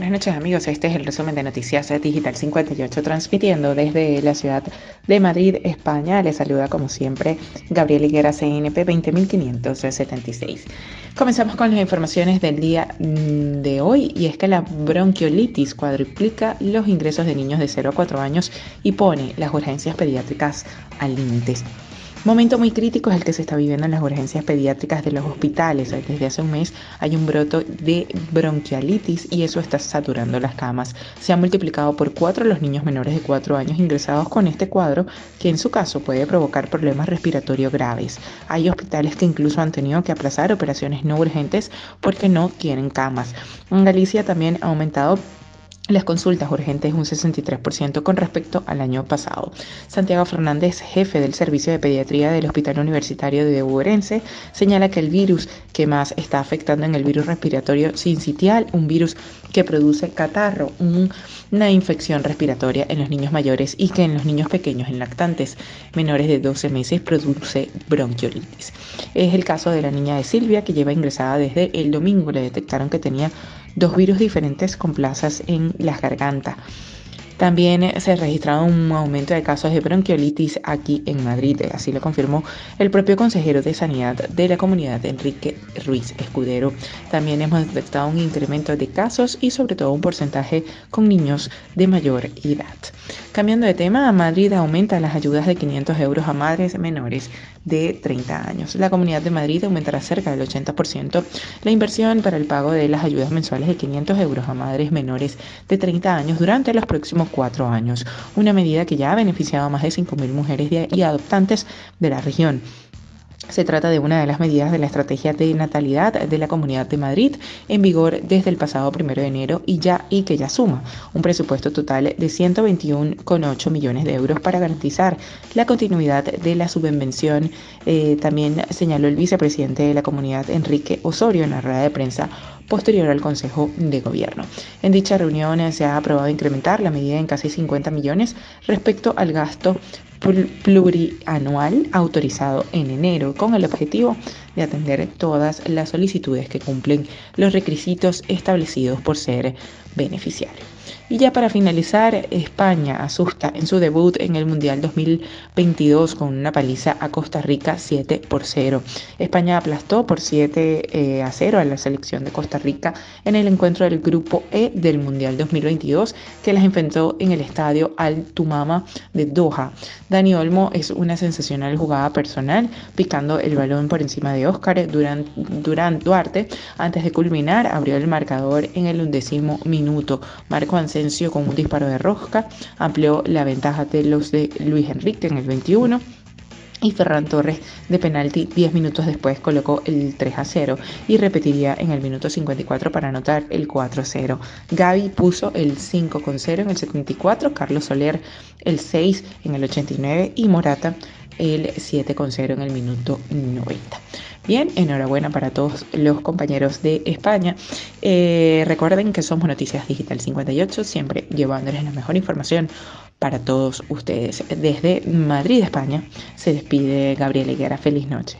buenas noches amigos, este es el resumen de Noticias Digital 58 transmitiendo desde la ciudad de Madrid, España. Les saluda como siempre Gabriel Higuera CNP 20576. Comenzamos con las informaciones del día mm, de hoy y es que la bronquiolitis cuadruplica los ingresos de niños de 0 a 4 años y pone las urgencias pediátricas al límite. Momento muy crítico es el que se está viviendo en las urgencias pediátricas de los hospitales. Desde hace un mes hay un broto de bronquiolitis y eso está saturando las camas. Se han multiplicado por cuatro los niños menores de cuatro años ingresados con este cuadro que en su caso puede provocar problemas respiratorios graves. Hay hospitales que incluso han tenido que aplazar operaciones no urgentes porque no tienen camas. En Galicia también ha aumentado las consultas urgentes un 63% con respecto al año pasado. Santiago Fernández, jefe del Servicio de Pediatría del Hospital Universitario de Urense, señala que el virus que más está afectando en el virus respiratorio sincitial, un virus que produce catarro, una infección respiratoria en los niños mayores y que en los niños pequeños, en lactantes menores de 12 meses, produce bronquiolitis. Es el caso de la niña de Silvia que lleva ingresada desde el domingo. Le detectaron que tenía dos virus diferentes con plazas en las gargantas. También eh, se registrado un aumento de casos de bronquiolitis aquí en Madrid, así lo confirmó el propio consejero de Sanidad de la comunidad, Enrique Ruiz Escudero. También hemos detectado un incremento de casos y sobre todo un porcentaje con niños de mayor edad. Cambiando de tema, Madrid aumenta las ayudas de 500 euros a madres menores de 30 años. La Comunidad de Madrid aumentará cerca del 80% la inversión para el pago de las ayudas mensuales de 500 euros a madres menores de 30 años durante los próximos cuatro años, una medida que ya ha beneficiado a más de 5.000 mujeres y adoptantes de la región. Se trata de una de las medidas de la estrategia de natalidad de la Comunidad de Madrid en vigor desde el pasado primero de enero y ya y que ya suma un presupuesto total de 121,8 millones de euros para garantizar la continuidad de la subvención. Eh, también señaló el vicepresidente de la Comunidad Enrique Osorio en la rueda de prensa posterior al Consejo de Gobierno. En dicha reunión se ha aprobado incrementar la medida en casi 50 millones respecto al gasto plurianual autorizado en enero con el objetivo de atender todas las solicitudes que cumplen los requisitos establecidos por ser beneficiario. Y ya para finalizar, España asusta en su debut en el Mundial 2022 con una paliza a Costa Rica 7 por 0. España aplastó por 7 eh, a 0 a la selección de Costa Rica en el encuentro del Grupo E del Mundial 2022 que las enfrentó en el estadio Al Tumama de Doha. Dani Olmo es una sensacional jugada personal, picando el balón por encima de Oscar Durán, Duarte. Antes de culminar, abrió el marcador en el undécimo minuto. Marco Asensio con un disparo de rosca amplió la ventaja de los de Luis Enrique en el 21 y Ferran Torres de penalti 10 minutos después colocó el 3 a 0 y repetiría en el minuto 54 para anotar el 4 a 0. Gaby puso el 5 con 0 en el 74, Carlos Soler el 6 en el 89 y Morata el 7 con 0 en el minuto 90. Bien, enhorabuena para todos los compañeros de España. Eh, recuerden que somos Noticias Digital 58, siempre llevándoles la mejor información para todos ustedes. Desde Madrid, España, se despide Gabriel Higuera. Feliz noche.